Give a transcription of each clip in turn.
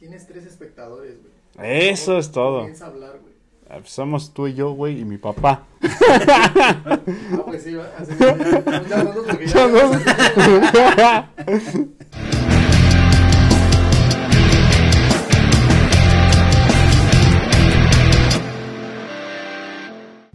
Tienes tres espectadores, güey. Eso es todo. A hablar, güey. Ah, pues Somos tú y yo, güey, y mi papá. Ah, pues sí, va, así, ya, nosotros, porque ya- Ya no.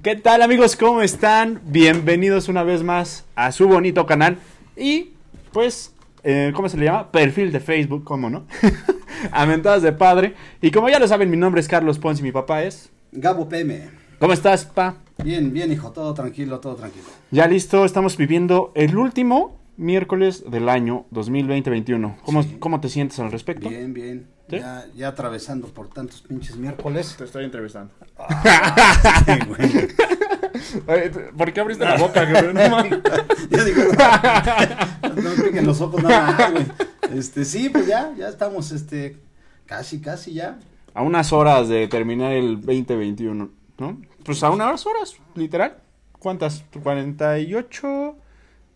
¿Qué tal amigos? ¿Cómo están? Bienvenidos una vez más a su bonito canal y pues, eh, ¿cómo se le llama? Perfil de Facebook, ¿cómo no? Aventadas de padre. Y como ya lo saben, mi nombre es Carlos Pons y mi papá es... Gabo PM. ¿Cómo estás, pa? Bien, bien, hijo, todo tranquilo, todo tranquilo. Ya listo, estamos viviendo el último miércoles del año 2020-21. ¿Cómo, Sí. ¿Cómo te sientes al respecto? Bien, bien. ¿Sí? Ya, ya atravesando por tantos pinches miércoles. Te estoy entrevistando. Sí, güey. ¿Por qué abriste la boca, güey? No mames. Yo digo, no, no me piquen los ojos nada más, güey. Este, sí, pues ya, ya estamos, este, casi, casi ya. A unas horas de terminar el 2021, ¿no? Pues a unas horas, literal. ¿Cuántas? ¿48?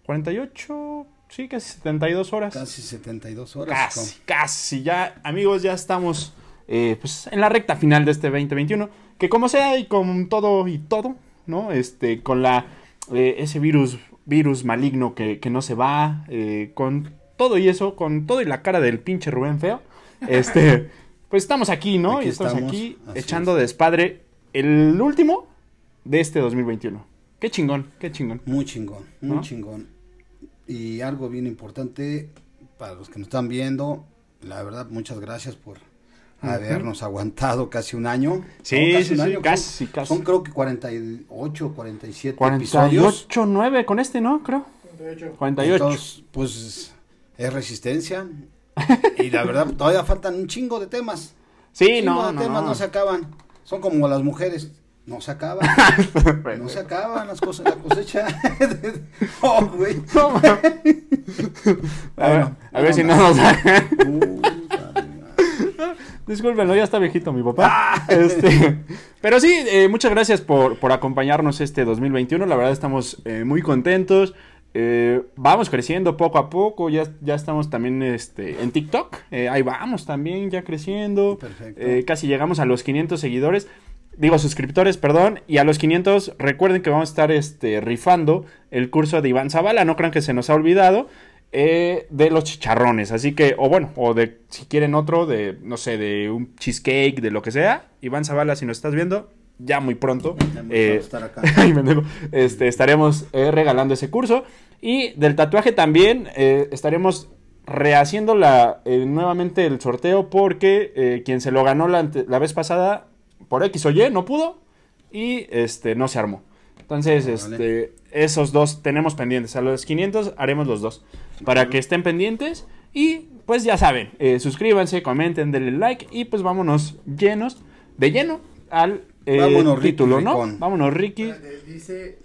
¿48? Sí, casi 72 horas. Casi 72 horas. Casi, casi. Ya, amigos, ya estamos eh, pues, en la recta final de este 2021. Que como sea y con todo y todo, ¿no? Este, con la eh, ese virus, virus maligno que, que no se va, eh, con todo y eso, con todo y la cara del pinche Rubén feo. Este, pues estamos aquí, ¿no? Aquí y estamos, estamos, aquí echando despadre el último de este 2021. Qué chingón, qué chingón. Muy chingón, muy ¿No? chingón. Y algo bien importante para los que nos están viendo, la verdad, muchas gracias por habernos aguantado casi un año. Sí, No, casi sí, un sí, año, casi, son, casi. Son creo que 48, 47 episodios. 48, 9 con este, ¿no? Creo. De hecho, 48. Entonces, pues es resistencia. Y la verdad, todavía faltan un chingo de temas. Sí, Chingo no, de no, temas no. no se acaban. Son como las mujeres. No se acaban. no se acaban las cosas, la cosecha. oh, güey. No, a ver, Bueno, a ver si no no, nos. Discúlpenlo, ya está viejito mi papá. Este, pero sí, eh, muchas gracias por, por acompañarnos este 2021. La verdad estamos eh, muy contentos. Eh, vamos creciendo poco a poco. Ya, ya estamos también este, en TikTok. Eh, ahí vamos también, ya creciendo. Eh, casi llegamos a los 500 seguidores. Digo, suscriptores, perdón. Y a los 500, recuerden que vamos a estar este, rifando el curso de Iván Zavala. No crean que se nos ha olvidado. de los chicharrones. Así que, o bueno, o de, si quieren otro, de, no sé, de un cheesecake, de lo que sea. Iván Zavala, si nos estás viendo, ya muy pronto. Eh, estar acá. Este, estaremos eh, regalando ese curso. Y del tatuaje también eh, estaremos rehaciendo la, eh, nuevamente el sorteo porque quien se lo ganó la, la vez pasada por X o Y no pudo y este no se armó. Entonces, este, esos dos tenemos pendientes. A los 500 haremos los dos. Para que estén pendientes. Y pues ya saben, suscríbanse, comenten, denle like. Y pues vámonos llenos, de lleno, al eh, Vámonos, Ricky título, ¿no? Ricón. Vámonos, Ricky. dice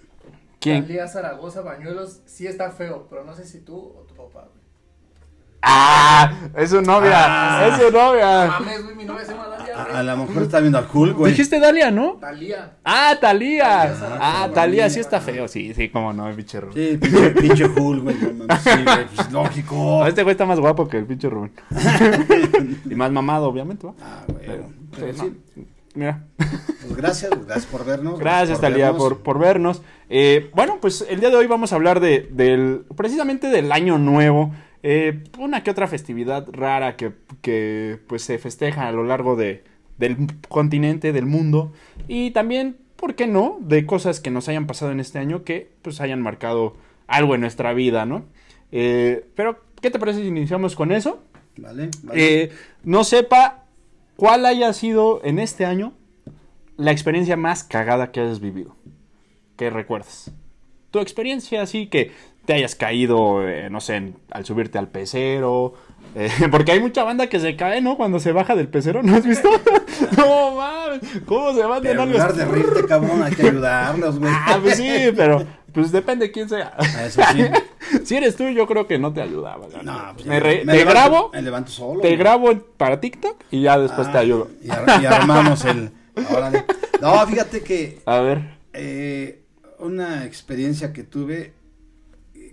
¿Quién? Talía Zaragoza Bañuelos, sí está feo, pero no sé si tú o tu papá, güey. ¡Ah! Es su novia. Ah. Es su novia. Mames, güey, mi novia se llama Dalia, A, lo mejor está viendo al Hulk, güey. Dijiste Dalia, ¿no? Talía. Ah, Talía. Talía Zaragoza. Ah, Talía sí está feo. Sí, sí, cómo no, el pinche Rubén. Sí, pinche, pinche Hulk, güey. no Sí, güey, pues lógico. Este güey está más guapo que el pinche Rubén. y más mamado, obviamente, ¿va? Ah, güey. Pero, Pero sí, sí, no. Mira. pues gracias, gracias por vernos. Gracias, por Talía, vernos. por, por vernos. Eh, bueno, pues el día de hoy vamos a hablar de, del, precisamente del año nuevo. Eh, una que otra festividad rara que, que pues se festeja a lo largo de, del continente, del mundo. Y también, ¿por qué no? De cosas que nos hayan pasado en este año que pues hayan marcado algo en nuestra vida, ¿no? Eh, pero, ¿qué te parece si iniciamos con eso? Vale, vale. No sepa cuál haya sido en este año la experiencia más cagada que hayas vivido. ¿Qué recuerdas? Tu experiencia así que te hayas caído, eh, no sé, al subirte al pecero. Eh, porque hay mucha banda que se cae, ¿no? Cuando se baja del pecero, ¿no has visto? no mames, ¿cómo se van en lugar de reírte, cabrón, hay que ayudarlos, güey. Ah, pues sí, pero pues depende de quién sea. Ah, Eso sí. si eres tú, yo creo que no te ayudaba. No, pues, me re- me te levanto- grabo, Me levanto solo. te güey. grabo para TikTok y ya después te Ah, ayudo. Y, ar- y armamos el. órale. No, fíjate que A ver. eh, una experiencia que tuve,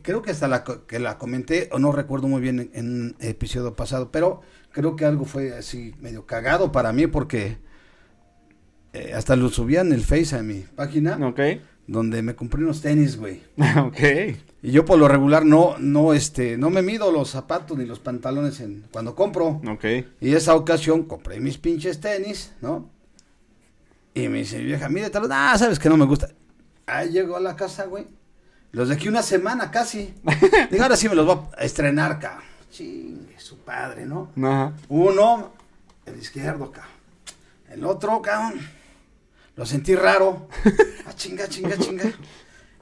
creo que hasta la que la comenté, o no recuerdo muy bien en, un episodio pasado, pero creo que algo fue así medio cagado para mí porque eh, hasta lo subía en el Face a mi página Ok. donde me compré unos tenis, güey. ok. Y yo por lo regular no, no, este, no me mido los zapatos ni los pantalones en, cuando compro. Ok. Y esa ocasión compré mis pinches tenis, ¿no? Y me dice, vieja, míretelo. Ah, sabes que no me gusta. Ahí llegó a la casa, güey. Los de aquí una semana casi. Digo, ahora sí me los voy a estrenar, cabrón. Chingue, su padre, ¿no? Ajá. Uno, el izquierdo, cabrón. El otro, cabrón. Lo sentí raro. Ah, chinga, chinga, chinga.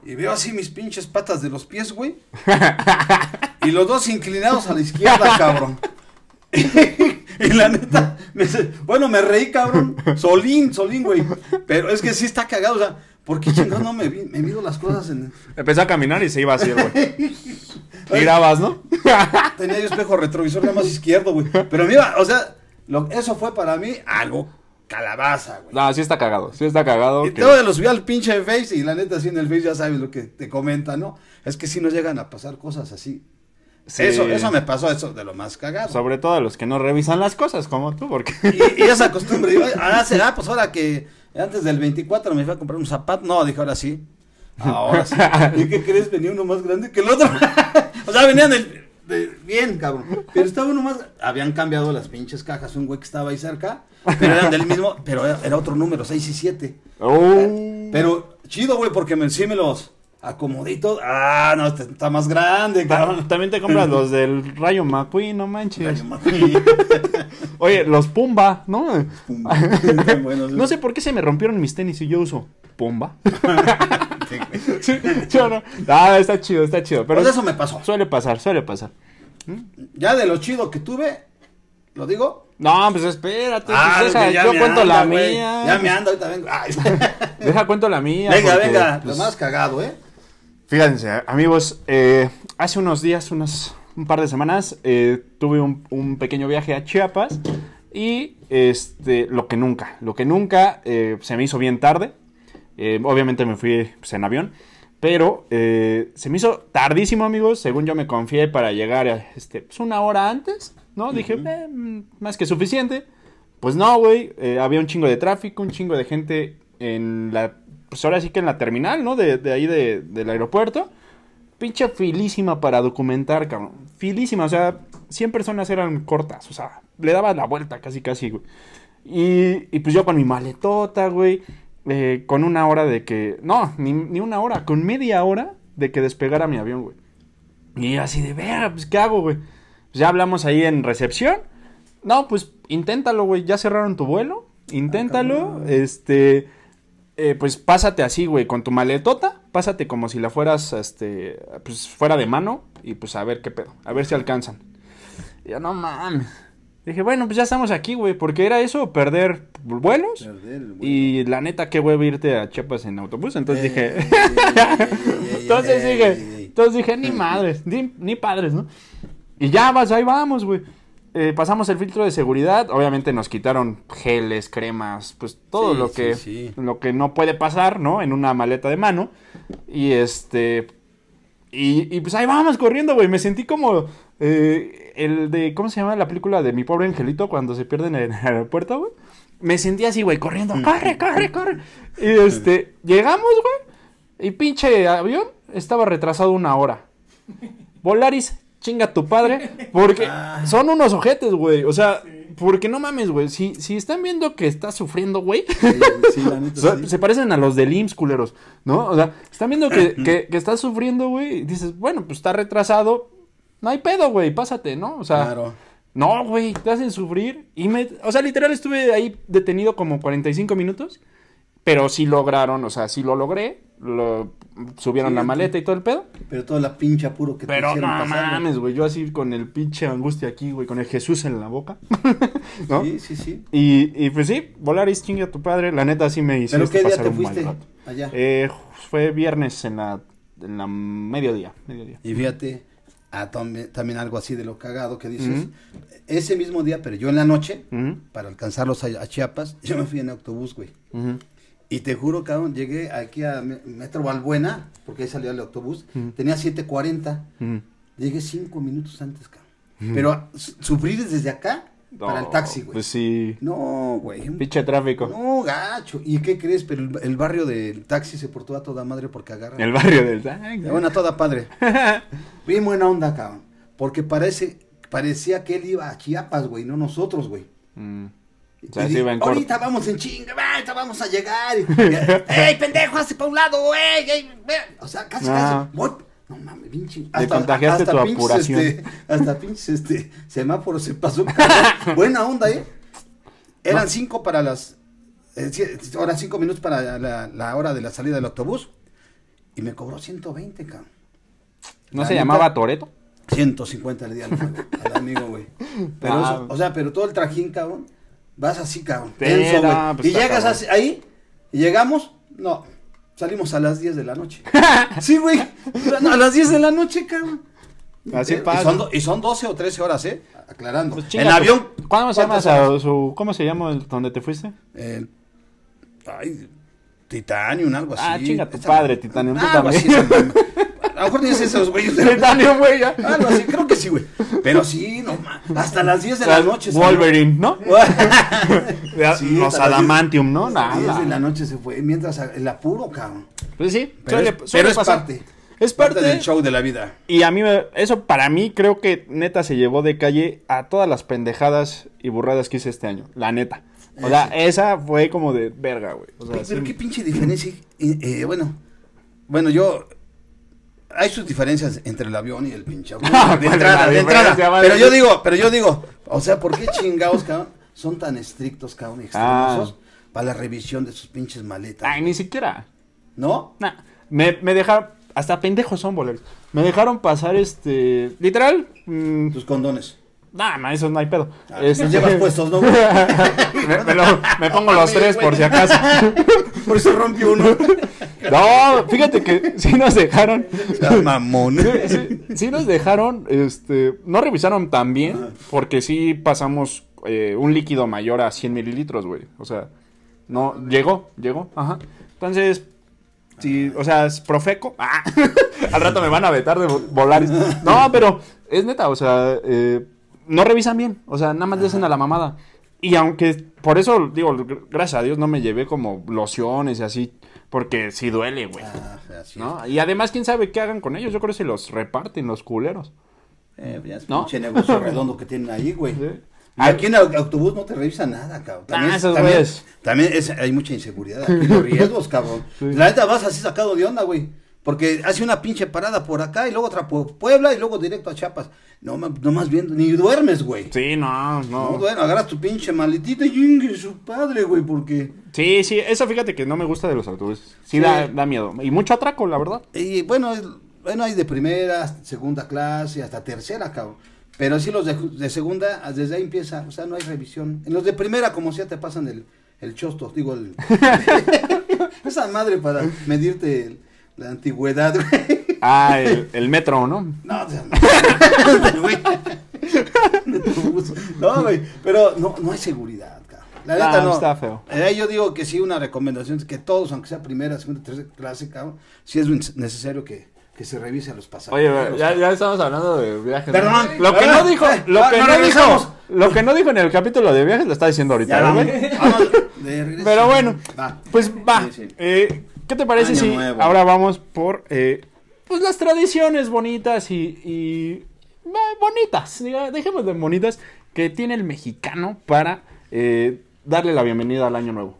Y veo así mis pinches patas de los pies, güey. Y los dos inclinados a la izquierda, cabrón. Y la neta, me bueno, me reí, cabrón. Solín, solín, güey. Pero es que sí está cagado, o sea, ¿por qué chingado no me, vi- me mido las cosas en... Empecé a caminar y se iba así, güey. Mirabas, ¿no? Tenía yo espejo retrovisor nada más izquierdo, güey. Pero mira, o sea, lo- eso fue para mí algo calabaza, güey. No, sí está cagado. Sí está cagado. Y que- todo lo subí al pinche Face y la neta así en el Face ya sabes lo que te comenta, ¿no? Es que si nos llegan a pasar cosas así. Sí. Eso, eso me pasó, eso de lo más cagado. Sobre todo a los que no revisan las cosas, como tú, porque... Y, y esa costumbre, digo, ah, será, pues ahora que antes del 24 me fui a comprar un zapato. No, dije, ahora sí. Ahora sí. ¿Y qué crees? Venía uno más grande que el otro. o sea, venían del, de- bien, cabrón. Pero estaba uno más. Habían cambiado las pinches cajas. Un güey que estaba ahí cerca. Pero eran del mismo. Pero era, era otro número, 6 y 7. Oh. Pero chido, güey, porque me, sí me los acomodé y todo. Ah, no, este está más grande, cabrón. También te compras los del Rayo McQueen, no manches. Ay, mami. Oye, los Pumba, ¿no? Buenos, No sé por qué se me rompieron mis tenis y yo uso Pumba. Sí, güey. sí, ¿sí o no? Ah, está chido, está chido. Pero Pues eso me pasó. suele pasar, suele pasar. Ya de lo chido que tuve, ¿lo digo? No, pues espérate. Ah, pues yo cuento anda, la mía. Ya me anda, ahorita vengo. Ay. Deja cuento la mía. venga, porque, venga. pues, Lo más cagado, ¿eh? Fíjense, amigos, eh, hace unos días, unas, un par de semanas, eh, tuve un, un pequeño viaje a Chiapas y este, lo que nunca, lo que nunca eh, se me hizo bien tarde. Eh, obviamente me fui pues, en avión, pero eh, se me hizo tardísimo, amigos. Según yo me confié para llegar a, este, pues, una hora antes, ¿no? Dije, "Eh, mm, más que suficiente. Pues no, güey, eh, había un chingo de tráfico, un chingo de gente en la, pues ahora sí que en la terminal, ¿no? De, de ahí de- del aeropuerto. Pinche filísima para documentar, cabrón. Filísima, o sea, 100 personas eran cortas, o sea, le daba la vuelta casi, casi, güey. Y, y pues yo con mi maletota, güey, eh, con una hora de que, no, ni, ni una hora, con media hora de que despegara mi avión, güey. Y yo así de, ver, pues, ¿qué hago, güey? Pues ya hablamos ahí en recepción. No, pues, inténtalo, güey, ya cerraron tu vuelo, inténtalo, cabrón. este, eh, pues, pásate así, güey, con tu maletota, pásate como si la fueras, este, pues, fuera de mano, y pues, a ver qué pedo, a ver si alcanzan. Y yo, no mames. Dije, bueno, pues ya estamos aquí, güey, porque era eso, perder vuelos. Y la neta, qué huevo irte a Chiapas en autobús. Entonces dije, entonces dije, entonces dije, ni madres, ni, ni padres, ¿no? Y ya vas, ahí vamos, güey. Eh, pasamos el filtro de seguridad, obviamente nos quitaron geles, cremas, pues todo Sí, lo sí, que sí. lo que no puede pasar, ¿no? En una maleta de mano. Y este y, y pues ahí vamos corriendo, güey. Me sentí como eh, el de, ¿cómo se llama la película de mi pobre angelito cuando se pierden en el aeropuerto, güey? Me sentí así, güey, corriendo. Corre, corre, corre. Y este, llegamos, güey. Y pinche avión estaba retrasado una hora. Volaris, chinga tu padre. Porque Ah. son unos ojetes, güey. O sea, porque no mames, güey. Si, si están viendo que estás sufriendo, güey. Sí, sí. Se parecen a los del IMSS, culeros, ¿no? O sea, están viendo que, que, que estás sufriendo, güey, y dices, bueno, pues está retrasado, no hay pedo, güey, pásate, ¿no? O sea, Claro. no, güey, te hacen sufrir. Y me, o sea, literal estuve ahí detenido como 45 minutos, pero sí lograron, o sea, sí lo logré, lo, subieron Sí, la maleta y todo el pedo. Pero toda la pinche apuro que te Pero no hicieron pasar, güey. mames, güey, yo así con el pinche angustia aquí, güey, con el Jesús en la boca, ¿no? Sí, sí, sí. Y, y pues sí, Volaris chingue a tu padre, la neta sí me hiciste ¿Pero qué día pasar te fuiste allá? Eh, fue viernes en la, en la mediodía, mediodía. Y fíjate, ah, también, también algo así de lo cagado que dices. Ese mismo día, pero yo en la noche, para alcanzarlos a, a Chiapas, yo me fui en autobús, güey. Y te juro, cabrón, llegué aquí a Me- Metro Balbuena, porque ahí salía el autobús. Ujú. Tenía 7.40. ujú. Llegué cinco minutos antes, cabrón. Pero su- sufrir desde acá, para el No, taxi, güey. Pues sí. No, güey. Pinche tráfico. No, gacho. ¿Y qué crees? Pero el, el barrio del taxi se portó a toda madre porque agarra. El barrio del. Ay, Bueno, a toda padre. Bien buena onda, cabrón. Porque parece, parecía que él iba a Chiapas, güey, no nosotros, güey. O sea, sí ahorita vamos en chinga, ahorita vamos a llegar. Y- ¡Ey, pendejo, hazte pa' un lado, ey, ve! O sea, casi, casi. voy- No mames, pinche. Le contagiaste tu pinches, apuración. este, hasta pinches este, semáforo se pasó. Buena onda, ¿eh? Eran No. cinco para las. Eh, ahora cinco minutos para la, la hora de la salida del autobús. Y me cobró 120, cabrón. ¿No La se neta- llamaba Toreto? 150 le di al, al amigo, güey. Pero Ah. eso, o sea, pero todo el trajín, cabrón, vas así, cabrón, tenso, güey. pues y llegas así- ahí, y llegamos, no, salimos a las 10 de la noche. sí, güey, no, a las 10 de la noche, cabrón. Así Eh, pasa. Y son, y son 12 o 13 horas, ¿eh? Aclarando. Pues chinga, en avión. ¿Cuándo se llama esa- su, ¿Cómo se llama el donde te fuiste? Eh, ay, Titanium, algo así. Ah, chinga tu Esa- padre, Titanium, tú algo también. así, a lo mejor tienes esos güeyes. de- Titanium, güey, ya. Algo así, creo que sí, güey. Pero sí, no ma- hasta las 10 de la noche. salió. Wolverine, ¿no? Sí, Los hasta las adamantium, ¿no? 10 Nada. de la noche se fue, mientras a- el apuro, cabrón. Pues sí, Pero, suele- es, suele pero es pasar. parte. Es parte, del show de la vida. Y a mí, me- eso para mí creo que neta se llevó de calle a todas las pendejadas y burradas que hice este año. La neta. O sea, esa fue como de verga, güey. O sea, Pero, pero sí. qué pinche diferencia. eh, eh, bueno, bueno, yo. Hay sus diferencias entre el avión y el pinche avión. Ah, de ¿cuál es entrada, de entrada. Pero yo digo, pero yo digo, o sea, ¿por qué chingados, cabrón? Son tan estrictos, cabrón, y extremosos para la revisión de sus pinches maletas. Ay, ni siquiera. ¿No? Nah. Me, me dejaron. Hasta pendejos son boleros. Me dejaron pasar este. Literal. mm, Tus condones. Nah, ma, eso no hay pedo. Ah, Este- llevas puestos, ¿no? me, me lo- me pongo los tres por si acaso. Por eso rompió uno. No, fíjate que sí nos dejaron. Mamón. Sí, sí, sí nos dejaron, este, no revisaron tan bien, porque sí pasamos eh, un líquido mayor a 100 mililitros, güey. O sea, no, llegó, llegó, ajá. Entonces, sí, o sea, es profeco. Ah, al rato me van a vetar de vo- volar. No, pero es neta, o sea, eh, no revisan bien, o sea, nada más le hacen a la mamada. Y aunque, por eso, digo, gr- gracias a Dios no me llevé como lociones y así, porque sí duele, güey. Ah. ¿No? Y además, quién sabe qué hagan con ellos. Yo creo que se los reparten los culeros. Eh, ya es ¿No? pinche negocio redondo que tienen ahí, güey. Sí. Aquí en el autobús no te revisan nada, cabrón. También, Ah, esos también, güeyes. también es- hay mucha inseguridad aquí, los riesgos, cabrón. Sí. La neta vas así sacado de onda, güey. Porque hace una pinche parada por acá y luego otra por Puebla y luego directo a Chiapas. No, no más viendo, ni duermes, güey. Sí, no, No, no. agarras tu pinche maletita y su padre, güey, porque... Sí, sí, eso fíjate que no me gusta de los autobuses. Sí, Sí. Da, da miedo. Y mucho atraco, la verdad. Y bueno, es- bueno, hay de primera, segunda clase, hasta tercera, cabrón. Pero sí los de, de segunda, desde ahí empieza, o sea, no hay revisión. En los de primera, como sea, te pasan el, el chosto, digo, el... esa madre para medirte el- la antigüedad, güey. Ah, el, el metro, ¿no? No, no, güey. No, güey, pero no, no hay seguridad, cabrón. La neta no. está feo. Eh, yo digo que sí, una recomendación es que todos, aunque sea primera, segunda, tercera clase, cabrón, sí es necesario que, que se revise a los pasajeros. Oye, ya, ya estamos hablando de viajes. Perdón. Lo que no dijo, Eh, lo que no no dijo, lo que no dijo en el capítulo de viajes lo está diciendo ahorita. Ya ¿eh, vamos, de regreso. Pero bueno, Va. pues va. Sí, sí. Eh, ¿Qué te parece Año si nuevo. ahora vamos por eh, pues las tradiciones bonitas y, y eh, bonitas, dejemos de bonitas que tiene el mexicano para eh, darle la bienvenida al año nuevo?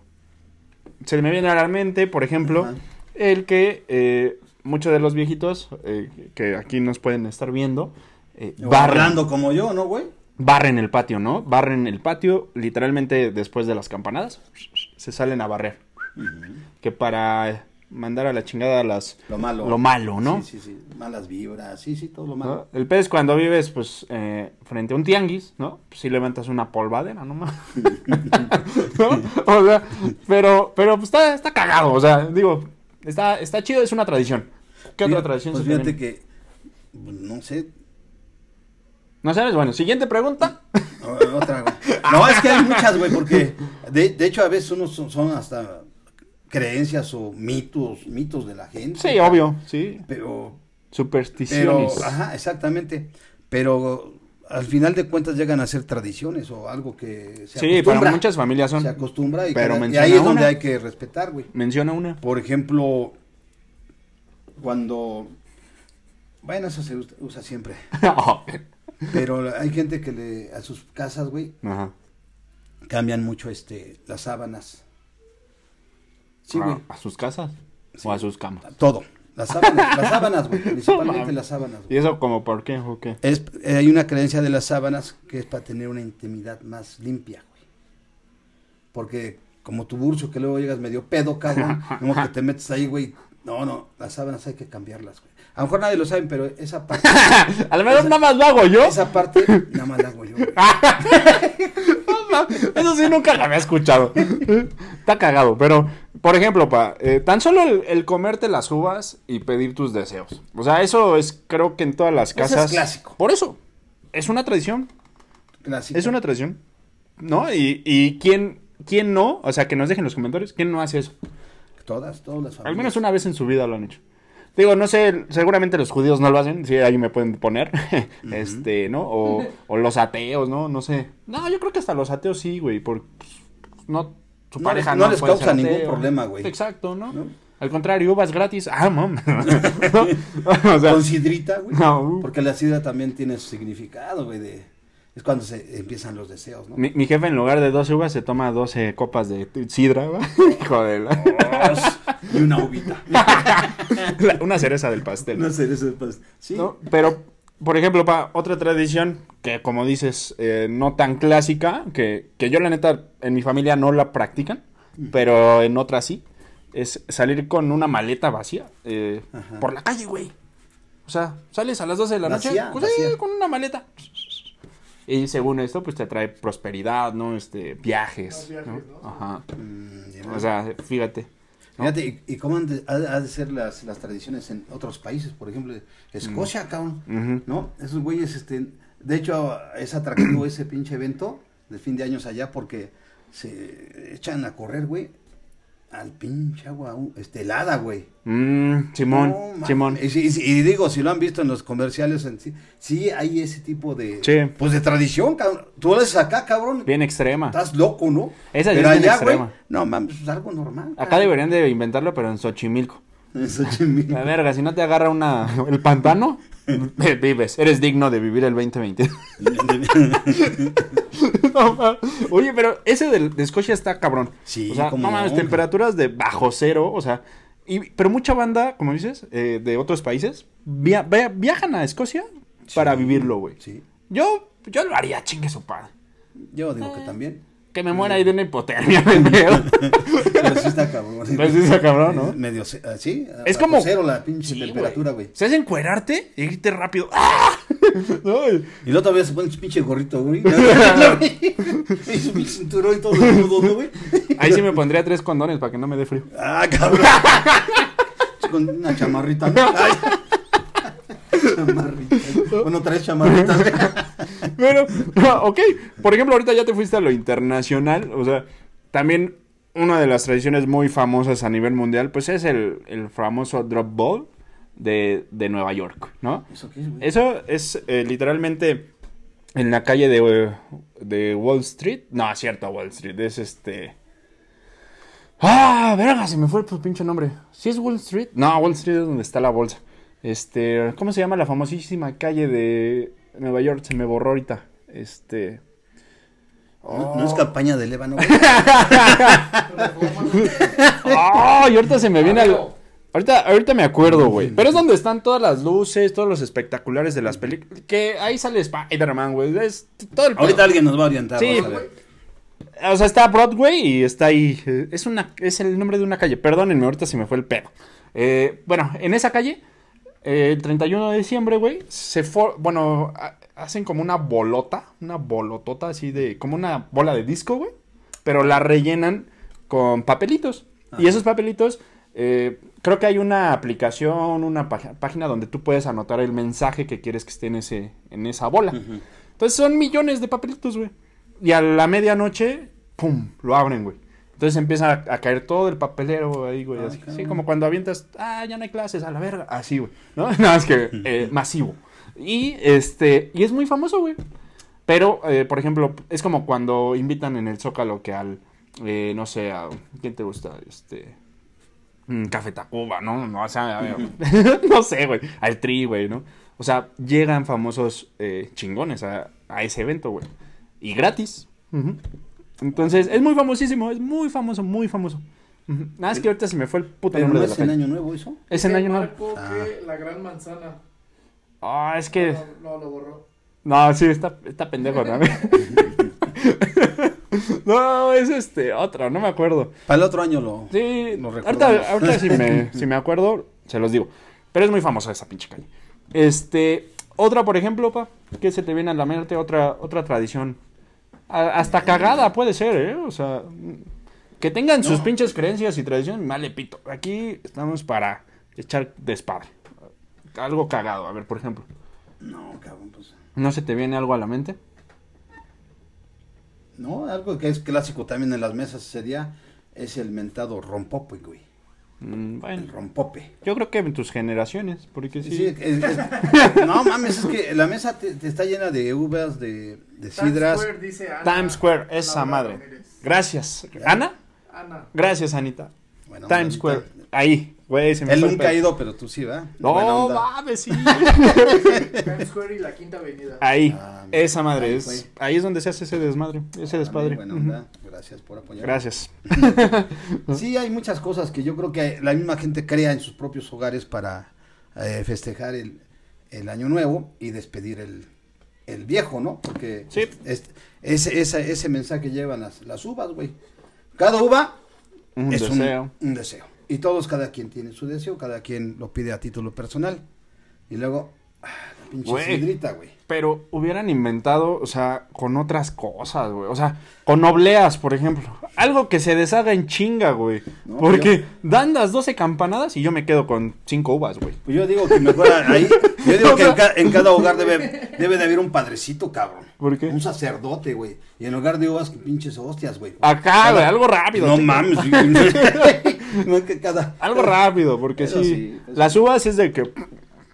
Se me viene a la mente, por ejemplo, Ajá. el que eh, muchos de los viejitos eh, que aquí nos pueden estar viendo eh, O barren, hablando como yo, ¿no, güey? barren el patio, ¿no? Barren el patio literalmente después de las campanadas, se salen a barrer que para mandar a la chingada las Lo malo. lo malo, ¿no? Sí, sí, sí. Malas vibras, sí, sí, todo lo ¿No? malo. El pez cuando vives pues eh, frente a un tianguis, ¿no? Pues sí levantas una polvadera nomás. ¿No? O sea, pero pero pues está está cagado, o sea, digo, está está chido, es una tradición. ¿Qué otra tradición Pues se fíjate que, no sé, No sabes, bueno, siguiente pregunta. otra, güey. No, es que hay muchas, güey, porque de, de hecho a veces unos son, son hasta creencias o mitos, mitos de la gente. Sí, obvio, sí. Pero, pero, Supersticiones. ajá, exactamente. Pero al final de cuentas llegan a ser tradiciones o algo que se Sí, acostumbra. para muchas familias son. se acostumbra y, Pero cada- y ahí es donde hay que respetar, güey. Menciona una. Por ejemplo, cuando bueno, eso se usa, usa siempre, pero hay gente que le a sus casas, güey, Ajá. cambian mucho este las sábanas. Sí, güey. ¿A sus casas? Sí. ¿O a sus camas? Todo. Las sábanas, las sábanas, güey. Principalmente las sábanas. ¿Y güey. eso como por qué o qué? Es, eh, hay una creencia de las sábanas que es para tener una intimidad más limpia, güey. Porque como tu burso que luego llegas medio pedo, cabrón, como que te metes ahí, güey. No, no, las sábanas hay que cambiarlas, güey. A lo mejor nadie lo sabe, pero esa parte, a lo mejor nada más lo hago yo. esa parte, nada más la hago yo. Eso sí nunca lo había escuchado. Está cagado, pero por ejemplo, pa, eh, tan solo el, el comerte las uvas y pedir tus deseos. O sea, eso es creo que en todas las Eso es casas. clásico. Por eso es una tradición, Clásica. es una tradición, ¿no? Y, y quién quién no, o sea, que nos dejen en los comentarios, quién no hace eso. Todas, todas las familias. Al menos una vez en su vida lo han hecho. Digo, no sé, seguramente los judíos no lo hacen, sí, ahí me pueden poner, este, ¿no? O, o los ateos, ¿no? No sé. No, yo creo que hasta los ateos sí, güey, porque pues, no, su No pareja les- no, no les causa ningún ateo. problema, güey. Exacto, ¿no? ¿No? Al contrario, uvas gratis, ah, mam. ¿No? o sea, Con sidrita, güey. No, uh. Porque la sidra también tiene su significado, güey, de... Es cuando se empiezan los deseos, ¿no? mi, mi jefe en lugar de 12 uvas se toma 12 copas de sidra, güey. Hijo de la... y una uvita. Una cereza del pastel. No sé, eso pues, sí. ¿no? Pero, por ejemplo, pa, otra tradición que, como dices, eh, no tan clásica, que, que yo la neta en mi familia no la practican, pero en otras sí, es salir con una maleta vacía eh, por la calle, güey. O sea, sales a las 12 de la Vacía, noche pues, vacía. con una maleta. Y según esto, pues te trae prosperidad, ¿no? Este, viajes, viajes, ¿no? ¿no? Ajá. Mm, O sea, fíjate. ¿No? Fíjate, ¿y, y cómo han de, ha, ha de ser las, las tradiciones en otros países? Por ejemplo, Escocia, cabrón. ¿No? Esos güeyes, este, de hecho, es atractivo ese pinche evento de fin de años allá porque se echan a correr, güey, al pinche agua uh, este, helada, güey. Mm, Simón, No, mames. Simón. Y, digo, si lo han visto en los comerciales, en sí, sí hay ese tipo de, Sí. pues de tradición, cabrón. Tú lo haces acá, cabrón. Bien extrema. Estás loco, ¿no? Esa Pero es bien allá, güey, extrema. no mames, es algo normal. Acá deberían de inventarlo, pero en Xochimilco. Eso, chimil. La verga, si no te agarra una el pantano, vives, eres digno de vivir el 2020. No, Oye, pero ese de, Escocia está cabrón. Sí, o sea, cómo no mames, temperaturas de bajo cero, o sea, y, pero mucha banda, como dices, eh, de otros países, via- via- viajan a Escocia para vivirlo, güey. Sí, Yo, yo lo haría, chingue su padre. yo digo que también. Que me muera ahí de una hipotermia, pendejo. Pero sí está cabrón. Pues sí está cabrón, ¿no? Es Medio, ah, sí. Es como- cero la pinche Sí, temperatura, güey. Se hace encuerarte y irte rápido. ¡Ah! No, y- luego todavía se pone su pinche gorrito, güey. y su pinche cinturón y todo ¿no, güey? Ahí sí me pondría tres condones para que no me dé frío. Ah, cabrón. Con una chamarrita, ¿no? Ay. Chamarrita. Bueno, tres chamarritas. güey. Pero, no, ok. Por ejemplo, ahorita ya te fuiste a lo internacional. O sea, también una de las tradiciones muy famosas a nivel mundial, pues es el, el famoso drop ball de, de Nueva York, ¿no? ¿Eso qué es, güey? Eso es eh, literalmente en la calle de, de Wall Street. No, es cierto, Wall Street. Es este. Ah, verga, se me fue el pinche nombre. ¿Sí es Wall Street? No, Wall Street es donde está la bolsa. Este, ¿cómo se llama la famosísima calle de Nueva York? Se me borró ahorita. Este. No, no es campaña de Lébano. ¡Ah! y ahorita se me viene al. Ahorita, ahorita me acuerdo, güey. Pero es donde están todas las luces, todos los espectaculares de las películas. Que ahí sale Spider-Man, güey. Es todo el Ahorita alguien nos va a orientar. Sí, a ver. O sea, está Broadway y está ahí. Es una, es el nombre de una calle. Perdónenme, ahorita se me fue el pedo. Eh, bueno, en esa calle, eh, el 31 de diciembre, güey, se for, bueno, ha- hacen como una bolota, una bolotota así de, como una bola de disco, güey, pero la rellenan con papelitos. Y esos papelitos, eh, creo que hay una aplicación, una página donde tú puedes anotar el mensaje que quieres que esté en, ese, en esa bola. Entonces son millones de papelitos, güey. Y a la medianoche, ¡pum! Lo abren, güey. Entonces empieza a, a caer todo el papelero ahí, güey. Ah, así, así como cuando avientas, ah, ya no hay clases, a la verga. Así, güey. ¿No? Nada más que eh, masivo. Y este, y es muy famoso, güey. Pero, eh, por ejemplo, es como cuando invitan en el Zócalo que al, eh, no sé, a, ¿quién te gusta? Este, Café Tacuba, ¿no? No, o sea, a ver, no sé, güey, al Tri, güey, ¿no? O sea, llegan famosos eh, chingones a, a ese evento, güey. Y gratis. Entonces, es muy famosísimo, es muy famoso, muy famoso. Nada, es que ahorita se me fue el puto Pero nombre no de la es en año nuevo eso. Es en año nuevo. Marco Ah. que la gran manzana. Ah, es que... No, no, lo borró. No, sí, está, está pendejo, ¿no? no, es este, otro, no me acuerdo. Para el otro año lo. Sí, Lo ahorita, ahorita si, me, si me acuerdo, se los digo. Pero es muy famosa esa pinche calle. Este, otra, por ejemplo, pa, que se te viene a la mente, otra, otra tradición. A- hasta cagada puede ser, ¿eh? O sea, que tengan sus pinches creencias y tradiciones, vale pito. Aquí estamos para echar despadre. Algo cagado, a ver, por ejemplo. No, cabrón, pues. ¿No se te viene algo a la mente? No, algo que es clásico también en las mesas ese día es el mentado rompope, güey. Mm, El rompope. yo creo que en tus generaciones, porque sí. Sí, es- es- no mames, es que la mesa te, te está llena de uvas, de, de Times sidras. Square, dice Ana. Times Square, esa madre. Gracias. ¿Ana? Ana. Gracias, Anita. Bueno, Times Square. Ahí, güey, se me Él nunca ha ido, pero tú sí, ¿verdad? No, mames, sí. Times Square y la Quinta Avenida. Ahí, Ah, esa madre ahí es. fue. Ahí es donde se hace ese desmadre, ese despadre. Buena. Gracias por apoyar. Gracias. Sí, hay muchas cosas que yo creo que la misma gente crea en sus propios hogares para eh, festejar el, el año nuevo y despedir el, el viejo, ¿no? Porque Sí. es- ese, ese, ese mensaje llevan las, las uvas, güey. Cada uva Un es un- deseo. Un, deseo. Y todos, cada quien tiene su deseo, cada quien lo pide a título personal. Y luego, ah, la pinche Güey. sidrita, güey. Pero hubieran inventado, o sea, con otras cosas, güey. O sea, con obleas, por ejemplo. Algo que se deshaga en chinga, güey. No, Porque dan las 12 campanadas y yo me quedo con 5 uvas, güey. Pues yo digo que mejor ahí, yo digo que en, ca- en cada hogar debe, debe de haber un padrecito, cabrón. ¿Por qué? Un sacerdote, güey. Y en lugar de uvas, pinches hostias, güey. Acá, Cada- güey, algo rápido. No mames. no es que cada... Algo rápido, porque sí. sí, las uvas es de que.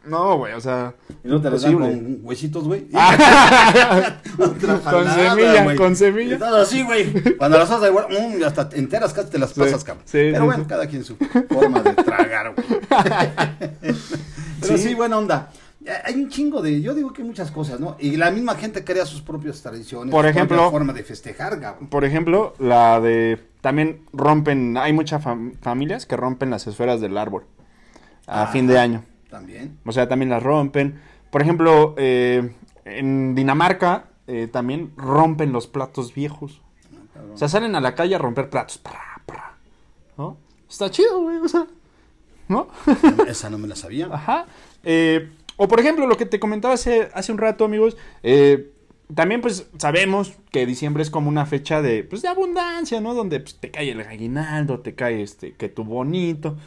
No, güey, o sea. Y no te las dan con huesitos, güey. Con semilla, güey. con semilla. Estás así, güey. Cuando las haces igual, mm, hasta enteras casi te las Sí, pasas, cabrón. sí, Pero sí, bueno, sí. cada quien su forma de tragar, güey. Pero sí. Sí. buena onda. Hay un chingo de, yo digo que muchas cosas, ¿no? Y la misma gente crea sus propias tradiciones, Por su ejemplo- propia forma de festejar, cabrón. Por ejemplo, la de. También rompen. Hay muchas fam- familias que rompen las esferas del árbol. A Ah. fin de año. También. O sea, también las rompen. Por ejemplo, eh, en Dinamarca eh, también rompen los platos viejos. cabrón. O sea, salen a la calle a romper platos. Está chido, güey. O sea, ¿no? Esa no me la sabía. Ajá. Eh, o por ejemplo, lo que te comentaba hace, hace un rato, amigos. eh, también, pues, sabemos que diciembre es como una fecha de, pues, de abundancia, ¿no? Donde pues, te cae el aguinaldo, te cae este, que tu bonito.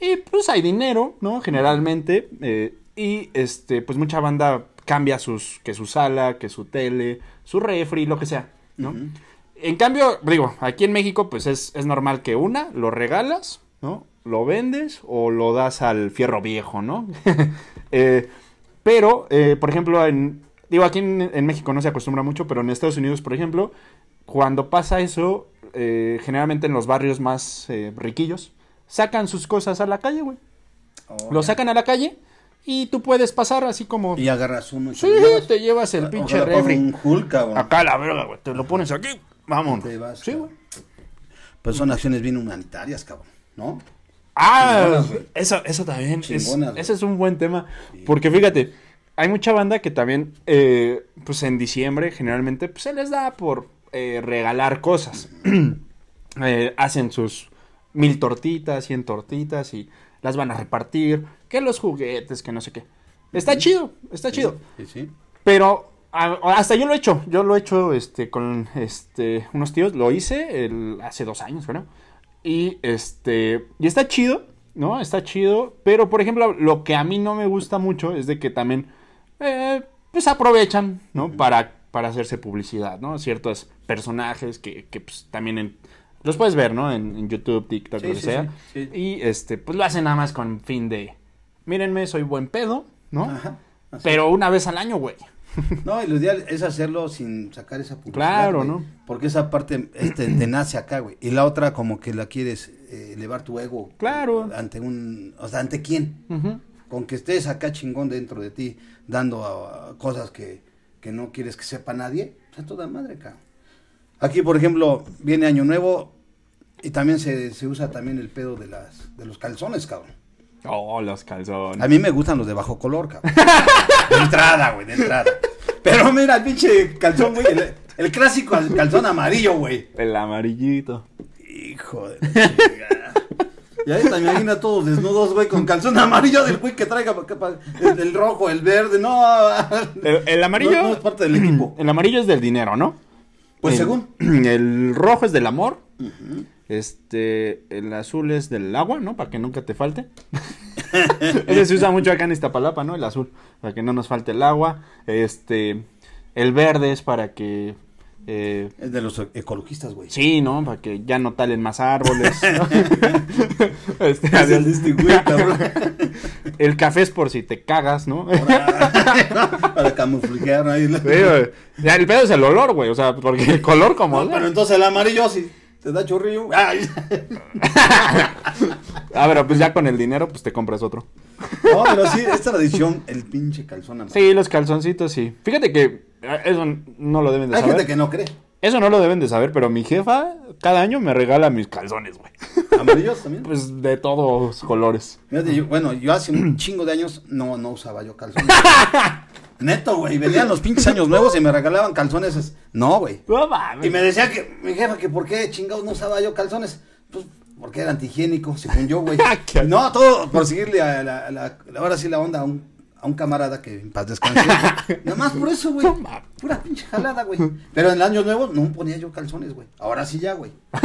Y pues hay dinero, ¿no? Generalmente. eh, y este, pues mucha banda cambia sus, que su sala, que su tele, su refri, lo que sea, ¿no? En cambio, digo, aquí en México, pues es, es normal que una, lo regalas, ¿no? Lo vendes o lo das al fierro viejo, ¿no? Eh, pero, eh, por ejemplo, en, digo, aquí en, en México no se acostumbra mucho, pero en Estados Unidos, por ejemplo, cuando pasa eso, eh, generalmente en los barrios más eh, riquillos, sacan sus cosas a la calle, güey. Oh, Lo sacan a la calle y tú puedes pasar así como... Y agarras uno y Sí, te llevas. te llevas el pinche refri. un Hulk, cabrón. Acá la verga, güey. Te lo pones aquí. Vamos. Te vas, Sí, güey. Pues son acciones bien humanitarias, cabrón, ¿no? Ah, Chingonas, eso, eso también. es- Chingonas, ese es un buen tema. Porque fíjate, hay mucha banda que también, eh, pues en diciembre generalmente, pues se les da por eh, regalar cosas. Eh, hacen sus mil tortitas, cien tortitas y las van a repartir. Que los juguetes, que no sé qué. Está chido, está chido. Sí. Pero a- hasta yo lo he hecho. Yo lo he hecho este, con este, unos tíos. Lo hice el- hace dos años, ¿no? Y este. Y está chido, ¿no? Está chido. Pero, por ejemplo, lo que a mí no me gusta mucho es de que también. eh, pues aprovechan, ¿no? Para, para hacerse publicidad, ¿no? Ciertos personajes que, que pues, también en- los puedes ver, ¿no? En, en YouTube, TikTok, Sí, lo que sí, sea. sí, sí. Y este, pues lo hacen nada más con fin de. Mírenme, soy buen pedo, ¿no? Ajá. Pero una vez al año, güey. No, y lo ideal es hacerlo sin sacar esa publicidad. Claro, güey, ¿no? Porque esa parte este, te nace acá, güey. Y la otra como que la quieres eh, elevar tu ego. Claro. Ante un... O sea, ¿ante quién? Ujú. Con que estés acá chingón dentro de ti, dando ah, cosas que, que no quieres que sepa nadie. O sea, toda madre, cabrón. Aquí, por ejemplo, viene Año Nuevo y también se, se usa también el pedo de, las, de los calzones, cabrón. Oh, los calzones. A mí me gustan los de bajo color, cabrón. De entrada, güey, de entrada. Pero mira, el pinche calzón, güey. El, el clásico al- calzón amarillo, güey. El amarillito. Hijo de. Y ahí te imaginas todos desnudos, güey, con calzón amarillo del güey que traiga el, el rojo, el verde, no. El, el amarillo. No, no es parte del equipo. El amarillo es del dinero, ¿no? Pues El- según. El rojo es del amor. Este, el azul es del agua, ¿no? Para que nunca te falte. Ese se usa mucho acá en Iztapalapa, ¿no? El azul, para que no nos falte el agua. Este, el verde es para que, eh, Es de los ecologistas, güey. sí, ¿no? Para que ya no talen más árboles. ¿no? Este, Es el café es por si te cagas, ¿no? Para, para camuflajear ahí. la- Sí, el pedo es el olor, güey. O sea, porque el color como. No, pero entonces el amarillo sí te da chorrillo. Ay. Ah, pero pues ya con el dinero, pues te compras otro. No, pero sí, es tradición el pinche calzón amarillo. Sí, los calzoncitos, sí. Fíjate que eso no lo deben de Hay saber. gente que no cree. Eso no lo deben de saber, pero mi jefa cada año me regala mis calzones, güey. Amarillos también. Pues de todos colores. Yo- bueno, yo hace un chingo de años no, no usaba yo calzones. Neto, güey. Venían los pinches años nuevos y me regalaban calzones. es- No, güey. No. Y me decía que, mi jefa, que por qué chingados no usaba yo calzones. Pues porque era antihigiénico, según yo, güey. Qué- no, todo por seguirle a la, ahora sí la onda a un, a un camarada que en paz descanse. Nada más por eso, güey. Mames. Pura pinche jalada, güey. Pero en el año nuevo no ponía yo calzones, güey. Ahora sí ya, güey.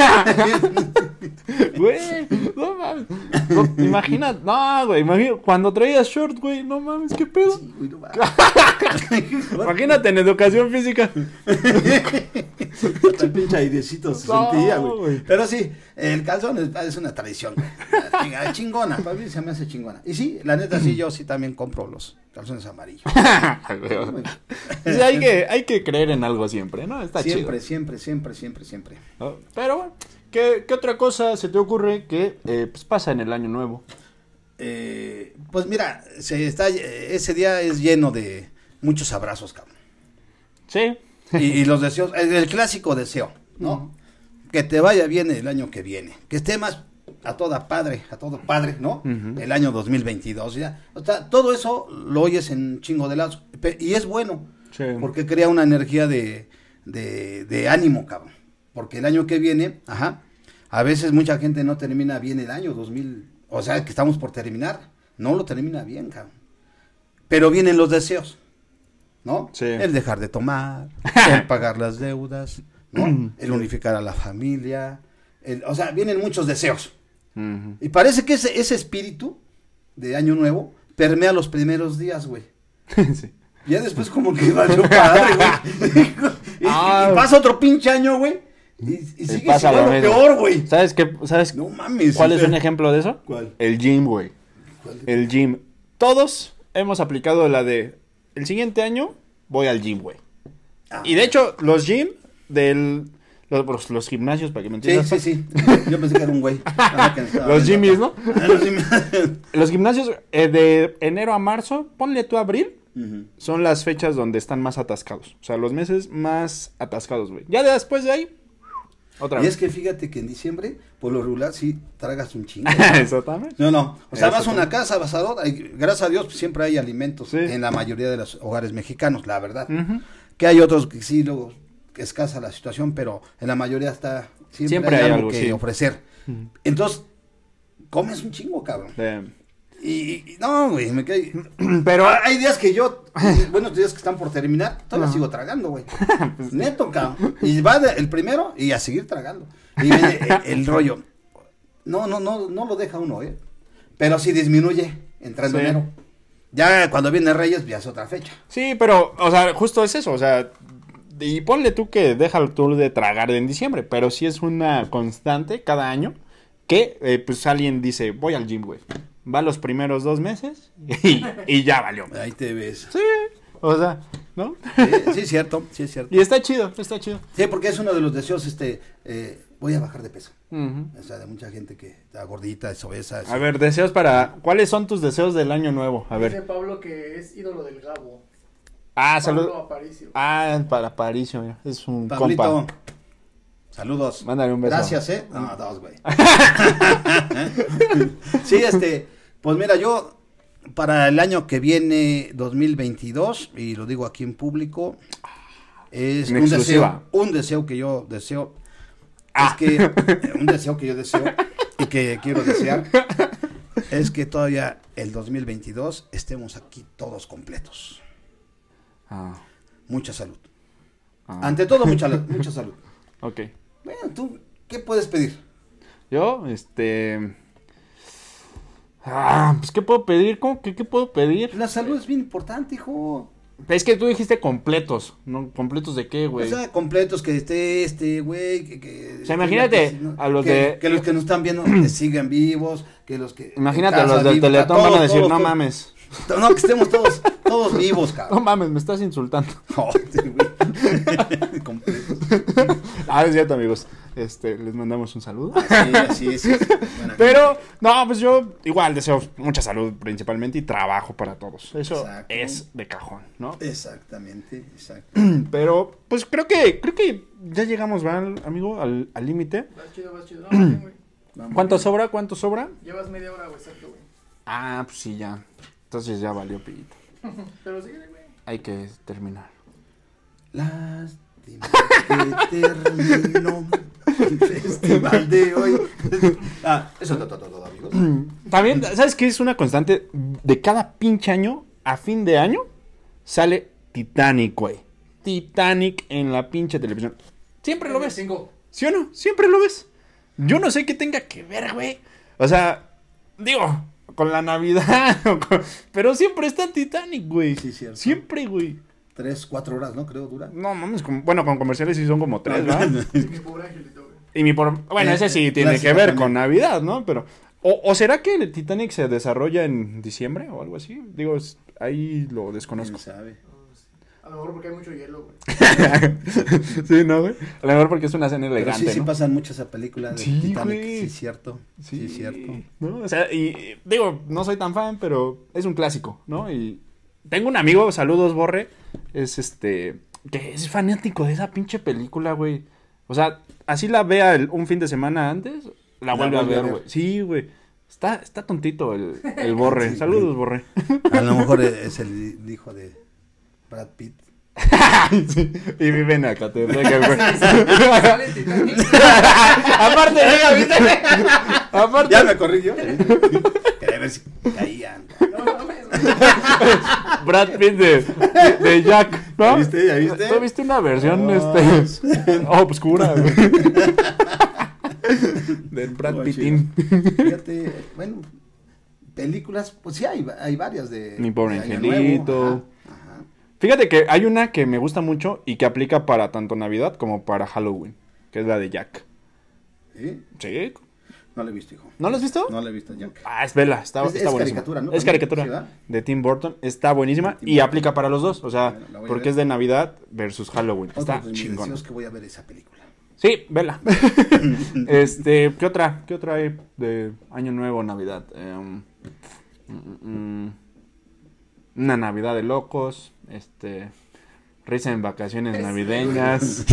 Güey, no mames. No, imagina, no, güey, imagina, cuando traías short, güey, no mames, qué pedo. Uy, no va. Imagínate en educación física. Hasta el pinche airecito se No, sentía, güey. güey. Pero sí, el calzón es, es una tradición, Chingona, para mí se me hace chingona. Y sí, la neta sí, yo sí también compro los calzones amarillos. Sí, hay, que, hay que creer en algo siempre, ¿no? Está Siempre, chido. siempre, siempre, siempre, siempre. ¿no? Pero bueno, ¿qué, qué otra cosa se te ocurre que eh, pues, pasa en el año nuevo? Eh, pues mira, se está, ese día es lleno de muchos abrazos, cabrón. Sí. Y, y los deseos, el, el clásico deseo, ¿no? Que te vaya bien el año que viene. Que esté más a toda padre, a todo padre, ¿no? El año 2022, ya. O sea, todo eso lo oyes en chingo de lados. Y es bueno, Sí. porque crea una energía de, de, de ánimo, cabrón. Porque el año que viene, ajá, a veces mucha gente no termina bien el año 2000, o sea, que estamos por terminar, no lo termina bien, cabrón. Pero vienen los deseos, ¿no? Sí. El dejar de tomar, el pagar las deudas, ¿no? El unificar a la familia, el- o sea, vienen muchos deseos. Y parece que ese, ese espíritu de año nuevo permea los primeros días, güey. Sí. Ya después como que valió padre, güey. y, Ah. y pasa otro pinche año, güey. Y, y Y sigue pasa siendo lo peor, güey. ¿Sabes qué? ¿Sabes No mames. cuál es un ejemplo de eso? ¿Cuál? El gym, güey. El gym. Todos hemos aplicado la de el siguiente año voy al gym, güey. Ah. Y de hecho, los gym del los, gimnasios, para que me Sí, entiendas. sí, sí. Yo pensé que era un güey. Los Jimmys. ¿no? Ah, Los gimnasios eh, de enero a marzo, ponle tú abril, son las fechas donde están más atascados. O sea, los meses más atascados, güey. Ya después de ahí, otra Y vez. es que fíjate que en diciembre, por lo regular, sí tragas un chingo. Exactamente. No, no. O sea, vas a una casa, vas a otra. gracias a Dios pues, siempre hay alimentos Sí. en la mayoría de los hogares mexicanos, la verdad. Que hay otros que sí, luego escasa la situación, pero en la mayoría está siempre, Siempre hay, hay algo, algo, que sí. ofrecer. Entonces, comes un chingo, cabrón. Y, y- no, güey, me cae. Pero, Ah, Hay días que yo, buenos días que están por terminar, todavía Ajá. sigo tragando, güey. Pues Neto, cabrón. Y va de- el primero y a seguir tragando. Y viene el, el rollo. No, no, no, no lo deja uno, ¿eh? Pero sí disminuye entrando Sí. enero. Ya cuando viene Reyes, ya es otra fecha. sí, pero, o sea, justo es eso, o sea, y ponle tú que deja tú de tragar en diciembre, pero sí es una constante cada año que, eh, pues, alguien dice, voy al gym, güey. Va los primeros dos meses y, y ya valió. Ahí te ves. Sí, o sea, ¿no? Sí, sí, es cierto, sí, es cierto. Y está chido, está chido. Sí, porque es uno de los deseos, este, eh, voy a bajar de peso. O sea, de mucha gente que está gordita, es obesa. es- A ver, deseos para... ¿Cuáles son tus deseos del año nuevo? A Dice ver. Pablo que es ídolo del Gabo. Ah, Pablo salud. Aparicio. Ah, para Paricio, mira, es un Pablito, compa. saludos. Mándale un beso. Gracias, ¿eh? No, dos, güey. sí, este, pues mira, yo para el año que viene, 2022, y lo digo aquí en público, es En un exclusiva. deseo, un deseo que yo deseo, Ah. es que, un deseo que yo deseo y que quiero desear, es que todavía el 2022 estemos aquí todos completos. Ah, Mucha salud. ah, Ante todo, mucha, mucha salud. Ok. Bueno, tú, ¿qué puedes pedir? Yo, este... Ah, pues, ¿qué puedo pedir? ¿Cómo que qué puedo pedir? La salud es bien importante, hijo. Es que tú dijiste completos, ¿no? ¿Completos de qué, güey? O sea, completos, que esté este, güey, que, que... O sea, imagínate que, ¿no? a los que- de- Que los que nos están viendo que sigan vivos, que los que... Imagínate, casa los del Teletón van a decir, todos, no todos". mames. No, que estemos todos, todos vivos, No cabrón. mames, me estás insultando. No. Ah, es cierto, amigos. Este, les mandamos un saludo. Así, así es. sí, sí. Buena Pero, no, pues yo igual deseo mucha salud principalmente y trabajo para todos. Eso Exacto. es de cajón, ¿no? Exactamente, exacto. Pero, pues creo que, creo que ya llegamos, ¿verdad, amigo? Al al límite. Vas chido, vas chido. No. ¿Cuánto sobra? ¿Cuánto sobra? Llevas media hora, güey, exacto, güey. Ah, pues sí, ya. Entonces ya valió pillito. Pero síguele, güey. Hay que terminar. Lástima que terminó el festival de hoy. Ah, eso es todo, todo, amigos. También, ¿sabes qué es una constante? De cada pinche año, a fin de año, sale Titanic, güey. Titanic en la pinche televisión. Siempre lo ves. Cinco. ¿Sí o no? Siempre lo ves. Yo no sé qué tenga que ver, güey. O sea, digo, con la Navidad. o con- Pero siempre está Titanic, güey. Sí, cierto. Siempre, güey. Tres, cuatro horas, ¿no? Creo dura. No mames, con- bueno, con comerciales sí son como tres, ¿verdad? Mi pobre angelito, güey. Y mi por... Bueno, Eh, ese sí tiene que ver también. con Navidad, ¿no? Pero... O, o será que el Titanic se desarrolla en diciembre o algo así? Digo, es- ahí lo desconozco. ¿Quién sabe? A lo mejor porque hay mucho hielo, güey. sí, ¿no, güey? A lo mejor porque es una escena Pero elegante, sí, sí ¿no? pasan mucho esa película de Sí, Titanic. güey. Sí, cierto. Sí, cierto. ¿no? O sea, y digo, no soy tan fan, pero es un clásico, ¿no? Y tengo un amigo, saludos, Borre, es este, que es fanático de esa pinche película, güey. O sea, así la vea el- un fin de semana antes, la vuelve a vuelve a ver, ver. güey. Sí, güey. Está, está tontito el, el Borre. Sí, saludos, güey. Borre. A lo mejor es el hijo de Brad Pitt. Sí, Y vive en Acatepec, güey. Aparte. Aparte, Ya me corrí yo. Quería ver si caían. Brad Pitt de, de, de Jack, ¿no? ¿Ya viste? ¿Ya viste? ¿Tú viste una versión Oh, este obscura, güey? Del Brad Oh, Pittín. Fíjate, bueno, películas, pues sí hay, hay varias de. Mi pobre angelito. Nuevo. Ajá. Fíjate que hay una que me gusta mucho y que aplica para tanto Navidad como para Halloween, que es la de Jack. ¿Sí? ¿Sí? No la he visto, hijo. ¿No la has visto? No la he visto, Jack. Ah, es vela, está, Es- está es buenísima. caricatura, ¿no? Es caricatura de Tim Burton, está buenísima y Burton. aplica para los dos, o sea, Bueno, porque es de Navidad versus Halloween. Está de chingón. deseos que voy a ver esa película. Sí, vela. este, ¿qué otra? ¿Qué otra hay de Año Nuevo, Navidad? Em, mm, mm, una Navidad de locos, este, risa en vacaciones navideñas,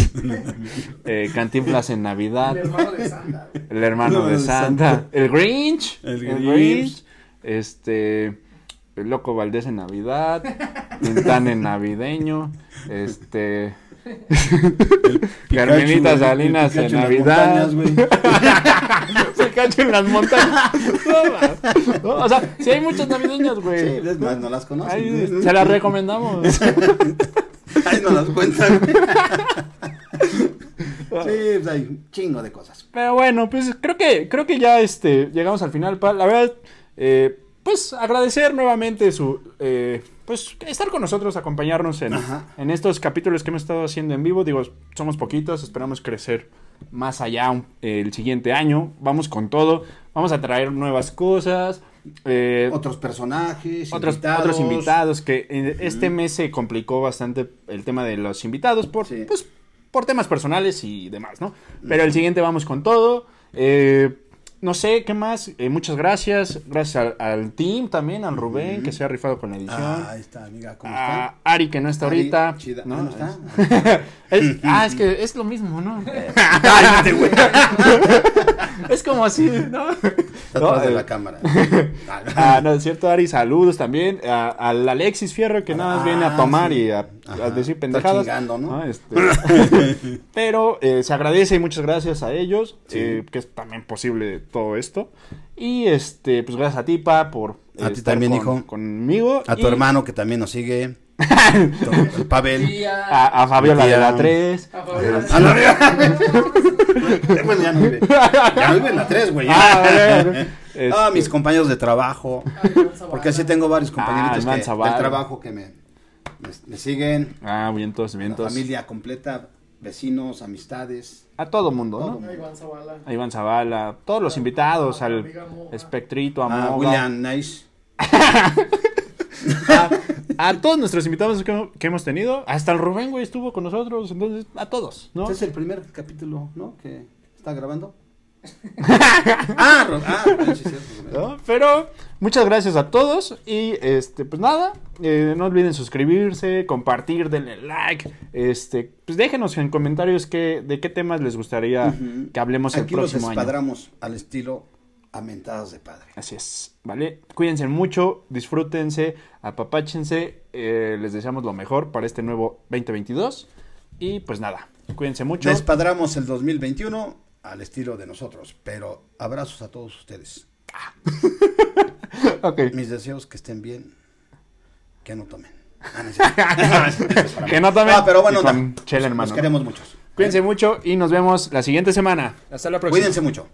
eh, cantinflas en Navidad, El hermano de Santa, el hermano No, de de Santa, Santa. el Grinch, El el Grinch. Grinch, este, el loco Valdés en Navidad, Tintán en navideño, este, Carmelita Pikachu, Salinas en Navidad. montañas, Cacho en las montañas. No, ma. No, o sea, sí hay muchas navideñas, güey. Sí, es más, no las ¿no? se las recomendamos. Ahí no las cuentan. sí, pues hay un chingo de cosas. Pero bueno, pues creo que, creo que ya este, llegamos al final. La verdad, eh, pues agradecer nuevamente su, eh, pues estar con nosotros, acompañarnos en, en estos capítulos que hemos estado haciendo en vivo. Digo, somos poquitos, esperamos crecer más allá un- el siguiente año. Vamos con todo, vamos a traer nuevas cosas. eh, Otros personajes, otros invitados. otros invitados que eh, este mes se complicó bastante el tema de los invitados por Sí. pues por temas personales y demás, ¿no? Pero el siguiente vamos con todo. Eh, no sé, ¿qué más? Eh, muchas gracias. Gracias al, al team también, al Rubén, que se ha rifado con la edición. Ah, ahí está, amiga, ¿cómo a está? Ari, que no está Ari, ahorita. chida. ¿no? Ah, ¿no está? Es- ah, es que es lo mismo, ¿no? Es como así, ¿no? Está No, atrás de eh, la cámara. Ah, no, es cierto, Ari, saludos también. A- al Alexis Fierro, que nada más viene a Ah, tomar sí. y a, a Ajá, decir está pendejadas. chingando, ¿no? Este, pero eh, se agradece y muchas gracias a ellos, Sí. eh, que es también posible todo esto. Y este, pues gracias a ti, Pa, por eh, A ti estar también, con- hijo. conmigo. A tu y hermano que también nos sigue. el Pavel. A, a Fabiola de la 3. A. A la verga. bueno, ya no vive. Ya no vive en la 3, güey. Ah, bueno, Ah, este- mis compañeros de trabajo. Ay. Porque así tengo varios Ah, compañeritos que, Zavala. del trabajo que me, me, me siguen. Ah, vientos, La vientos. familia completa, vecinos, amistades. A todo mundo, Todo ¿no? A Iván Zavala. A Iván Zavala, todos los invitados, A al. Espectrito, a A Moga. William Nice. a, a todos nuestros invitados que, que hemos tenido, hasta el Rubén, güey, estuvo con nosotros, entonces, a todos, ¿no? Este es el primer capítulo, ¿no? Que está grabando. Ah, ah. ¿No? Pero muchas gracias a todos y este pues nada, eh, no olviden suscribirse, compartir, denle like, este pues déjenos en comentarios qué, de qué temas les gustaría que hablemos el Aquí los próximo año. espadramos al estilo amentadas de padre. Así es, ¿vale? Cuídense mucho, disfrútense, apapáchense, eh, les deseamos lo mejor para este nuevo 2022 y pues nada, cuídense mucho. Despadramos el 2021 al estilo de nosotros, pero abrazos a todos ustedes. Mis deseos que estén bien, que no tomen. Ah, no. Que no tomen Ah, pero bueno, con chela en Los mano, ¿no? queremos muchos. Cuídense mucho y nos vemos la siguiente semana. Hasta la próxima. Cuídense mucho.